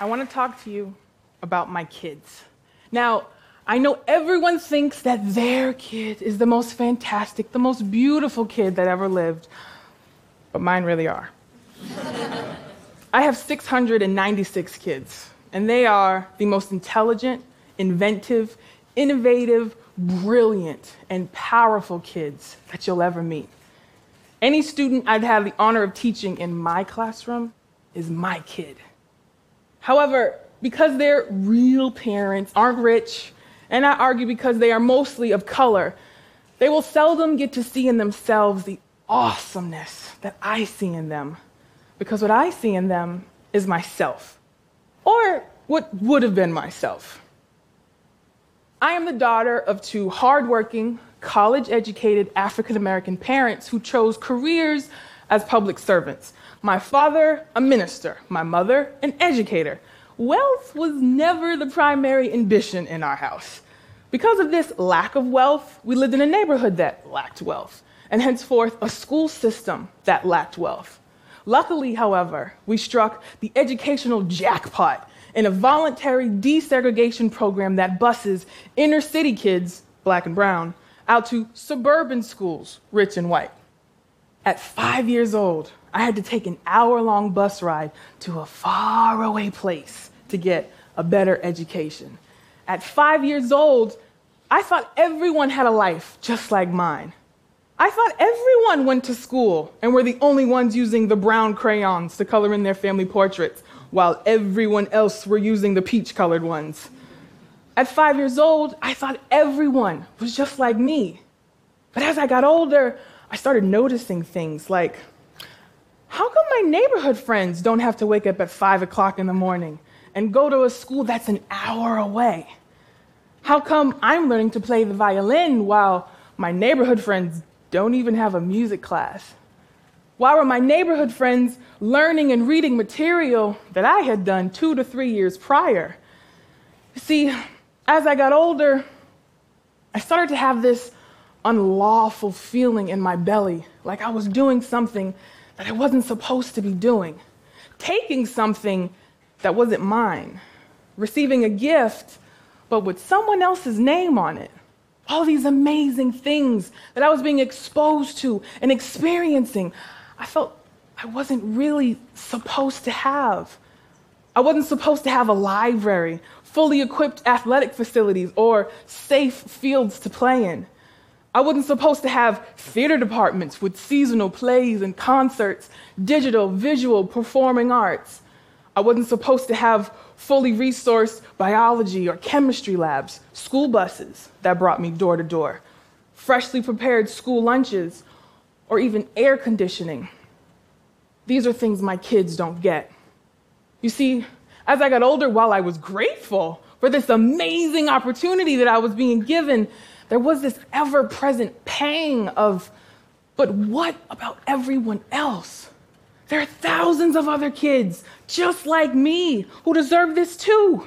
I want to talk to you about my kids. Now, I know everyone thinks that their kid is the most fantastic, the most beautiful kid that ever lived, but mine really are. I have 696 kids, and they are the most intelligent, inventive, innovative, brilliant, and powerful kids that you'll ever meet. Any student I'd have the honor of teaching in my classroom is my kid. However, because their real parents aren't rich, and I argue because they are mostly of color, they will seldom get to see in themselves the awesomeness that I see in them. Because what I see in them is myself, or what would have been myself. I am the daughter of two hardworking, college educated African American parents who chose careers as public servants. My father, a minister, my mother, an educator. Wealth was never the primary ambition in our house. Because of this lack of wealth, we lived in a neighborhood that lacked wealth, and henceforth a school system that lacked wealth. Luckily, however, we struck the educational jackpot in a voluntary desegregation program that buses inner city kids, black and brown, out to suburban schools, rich and white. At five years old, I had to take an hour long bus ride to a faraway place to get a better education. At five years old, I thought everyone had a life just like mine. I thought everyone went to school and were the only ones using the brown crayons to color in their family portraits, while everyone else were using the peach colored ones. At five years old, I thought everyone was just like me. But as I got older, I started noticing things like how come my neighborhood friends don't have to wake up at five o'clock in the morning and go to a school that's an hour away? How come I'm learning to play the violin while my neighborhood friends don't even have a music class? Why were my neighborhood friends learning and reading material that I had done two to three years prior? See, as I got older, I started to have this unlawful feeling in my belly, like I was doing something that I wasn't supposed to be doing, taking something that wasn't mine, receiving a gift, but with someone else's name on it. All these amazing things that I was being exposed to and experiencing, I felt I wasn't really supposed to have. I wasn't supposed to have a library, fully equipped athletic facilities, or safe fields to play in. I wasn't supposed to have theater departments with seasonal plays and concerts, digital, visual, performing arts. I wasn't supposed to have fully resourced biology or chemistry labs, school buses that brought me door to door, freshly prepared school lunches, or even air conditioning. These are things my kids don't get. You see, as I got older, while I was grateful for this amazing opportunity that I was being given, there was this ever present pang of, but what about everyone else? There are thousands of other kids just like me who deserve this too.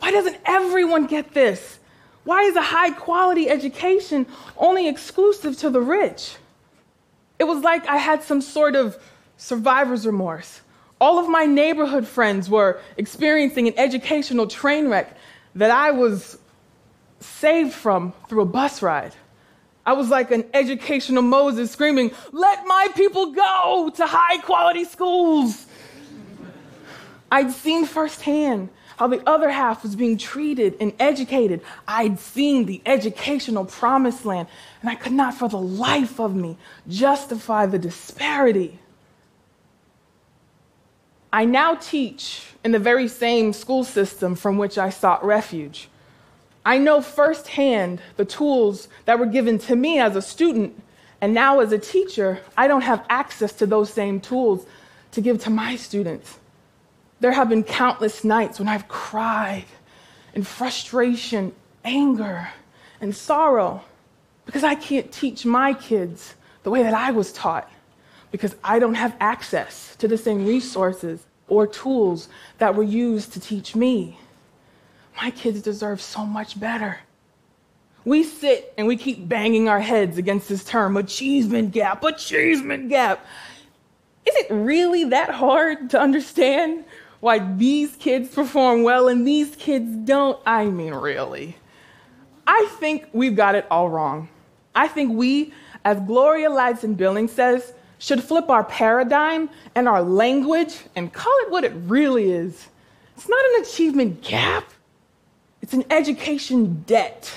Why doesn't everyone get this? Why is a high quality education only exclusive to the rich? It was like I had some sort of survivor's remorse. All of my neighborhood friends were experiencing an educational train wreck that I was saved from through a bus ride. I was like an educational Moses screaming, Let my people go to high quality schools. I'd seen firsthand how the other half was being treated and educated. I'd seen the educational promised land, and I could not for the life of me justify the disparity. I now teach in the very same school system from which I sought refuge. I know firsthand the tools that were given to me as a student, and now as a teacher, I don't have access to those same tools to give to my students. There have been countless nights when I've cried in frustration, anger, and sorrow because I can't teach my kids the way that I was taught because I don't have access to the same resources or tools that were used to teach me. My kids deserve so much better. We sit and we keep banging our heads against this term, achievement gap, achievement gap. Is it really that hard to understand why these kids perform well and these kids don't. I mean, really. I think we've got it all wrong. I think we, as Gloria Ladson Billings says, should flip our paradigm and our language and call it what it really is. It's not an achievement gap, it's an education debt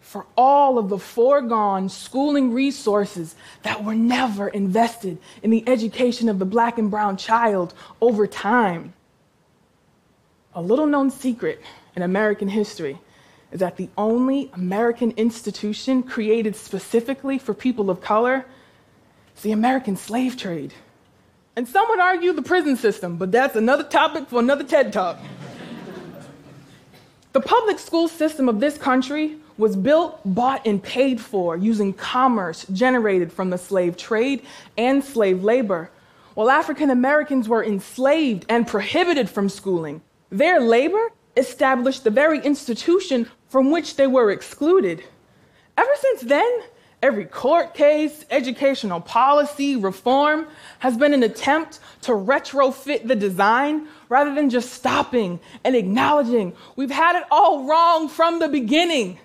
for all of the foregone schooling resources that were never invested in the education of the black and brown child over time. A little known secret in American history is that the only American institution created specifically for people of color is the American slave trade. And some would argue the prison system, but that's another topic for another TED Talk. The public school system of this country was built, bought, and paid for using commerce generated from the slave trade and slave labor. While African Americans were enslaved and prohibited from schooling, their labor established the very institution from which they were excluded. Ever since then, every court case, educational policy, reform has been an attempt to retrofit the design rather than just stopping and acknowledging we've had it all wrong from the beginning.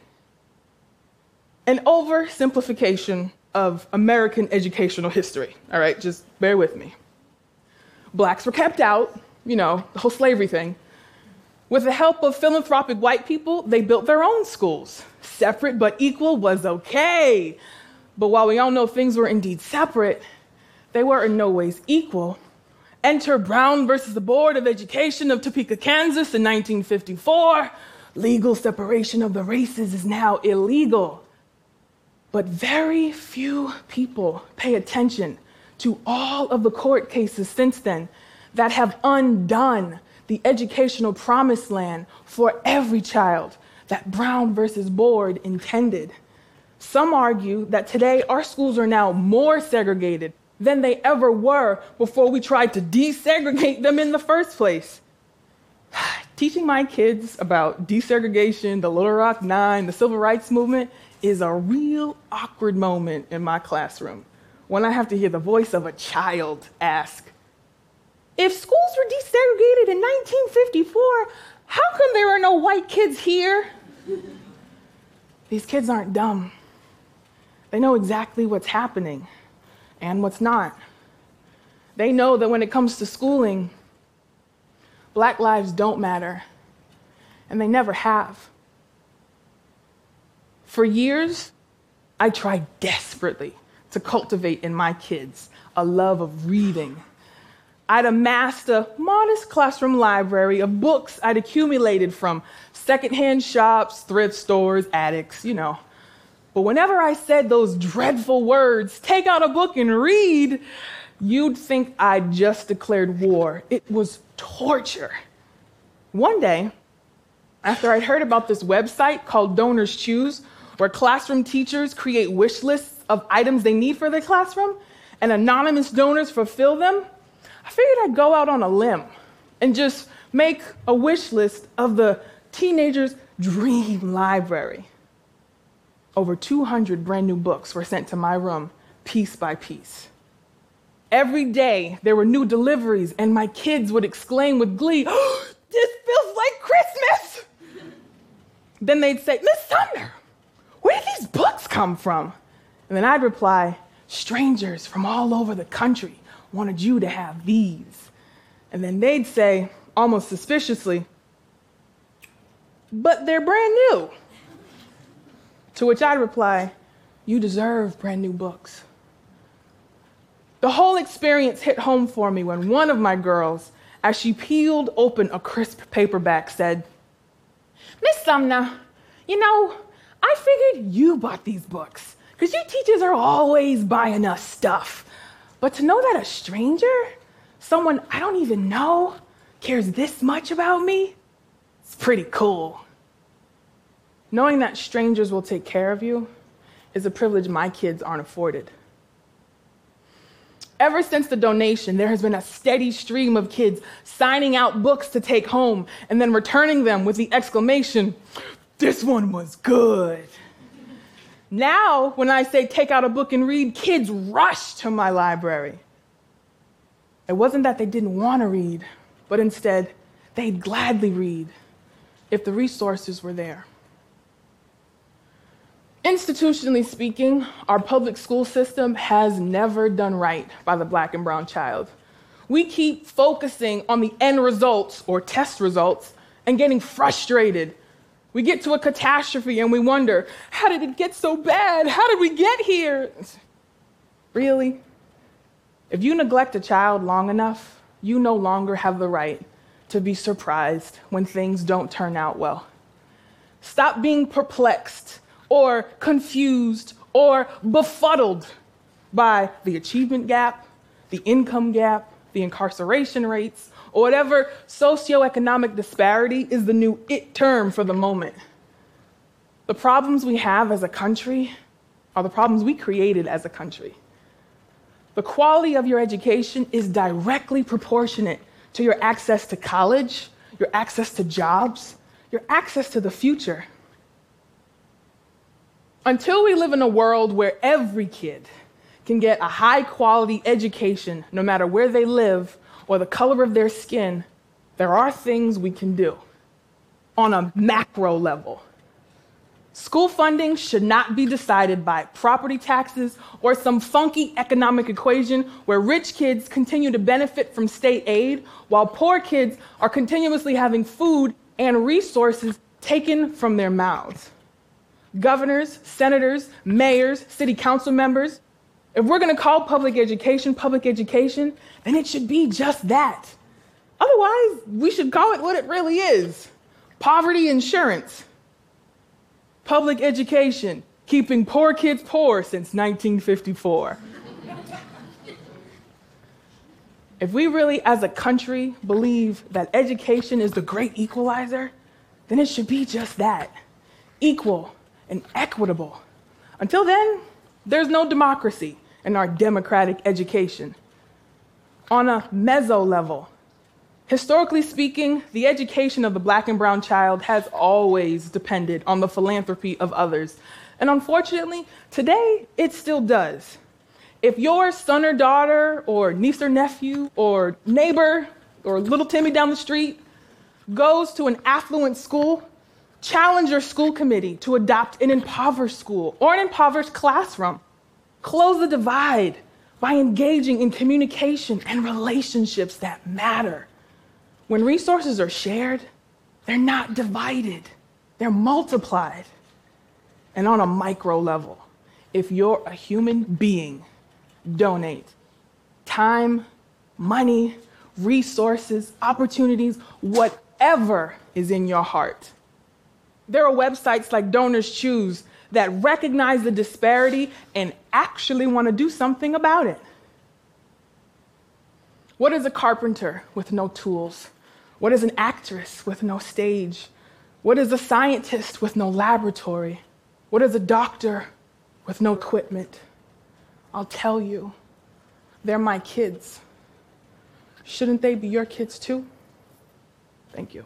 An oversimplification of American educational history. All right, just bear with me. Blacks were kept out, you know, the whole slavery thing. With the help of philanthropic white people, they built their own schools. Separate but equal was okay. But while we all know things were indeed separate, they were in no ways equal. Enter Brown versus the Board of Education of Topeka, Kansas in 1954. Legal separation of the races is now illegal. But very few people pay attention to all of the court cases since then that have undone the educational promised land for every child that Brown versus Board intended. Some argue that today our schools are now more segregated than they ever were before we tried to desegregate them in the first place. Teaching my kids about desegregation, the Little Rock Nine, the civil rights movement is a real awkward moment in my classroom when I have to hear the voice of a child ask, if schools were desegregated in 1954, how come there are no white kids here? These kids aren't dumb. They know exactly what's happening and what's not. They know that when it comes to schooling, black lives don't matter, and they never have. For years, I tried desperately to cultivate in my kids a love of reading I'd amassed a modest classroom library of books I'd accumulated from secondhand shops, thrift stores, attics, you know. But whenever I said those dreadful words, take out a book and read, you'd think I'd just declared war. It was torture. One day, after I'd heard about this website called Donors Choose, where classroom teachers create wish lists of items they need for their classroom, and anonymous donors fulfill them, I figured I'd go out on a limb and just make a wish list of the teenager's dream library. Over 200 brand new books were sent to my room piece by piece. Every day there were new deliveries, and my kids would exclaim with glee, oh, This feels like Christmas! then they'd say, Miss Sumner, where did these books come from? And then I'd reply, Strangers from all over the country wanted you to have these. And then they'd say, almost suspiciously, but they're brand new. To which I'd reply, you deserve brand new books. The whole experience hit home for me when one of my girls, as she peeled open a crisp paperback, said, Miss Sumner, you know, I figured you bought these books because you teachers are always buying us stuff. But to know that a stranger, someone I don't even know, cares this much about me, it's pretty cool. Knowing that strangers will take care of you is a privilege my kids aren't afforded. Ever since the donation, there has been a steady stream of kids signing out books to take home and then returning them with the exclamation, This one was good. Now, when I say take out a book and read, kids rush to my library. It wasn't that they didn't want to read, but instead, they'd gladly read if the resources were there. Institutionally speaking, our public school system has never done right by the black and brown child. We keep focusing on the end results or test results and getting frustrated. We get to a catastrophe and we wonder, how did it get so bad? How did we get here? Really? If you neglect a child long enough, you no longer have the right to be surprised when things don't turn out well. Stop being perplexed or confused or befuddled by the achievement gap, the income gap, the incarceration rates, or whatever socioeconomic disparity is the new it term for the moment. The problems we have as a country are the problems we created as a country. The quality of your education is directly proportionate to your access to college, your access to jobs, your access to the future. Until we live in a world where every kid can get a high quality education, no matter where they live or the color of their skin, there are things we can do on a macro level. School funding should not be decided by property taxes or some funky economic equation where rich kids continue to benefit from state aid while poor kids are continuously having food and resources taken from their mouths governors, senators, mayors, city council members. If we're going to call public education public education, then it should be just that. Otherwise, we should call it what it really is poverty insurance. Public education, keeping poor kids poor since 1954. if we really, as a country, believe that education is the great equalizer, then it should be just that equal and equitable. Until then, there's no democracy in our democratic education. On a meso level, historically speaking, the education of the black and brown child has always depended on the philanthropy of others. And unfortunately, today it still does. If your son or daughter, or niece or nephew, or neighbor, or little Timmy down the street goes to an affluent school, Challenge your school committee to adopt an impoverished school or an impoverished classroom. Close the divide by engaging in communication and relationships that matter. When resources are shared, they're not divided, they're multiplied. And on a micro level, if you're a human being, donate time, money, resources, opportunities, whatever is in your heart there are websites like Donors Choose that recognize the disparity and actually want to do something about it. What is a carpenter with no tools? What is an actress with no stage? What is a scientist with no laboratory? What is a doctor with no equipment? I'll tell you, they're my kids. Shouldn't they be your kids too? Thank you.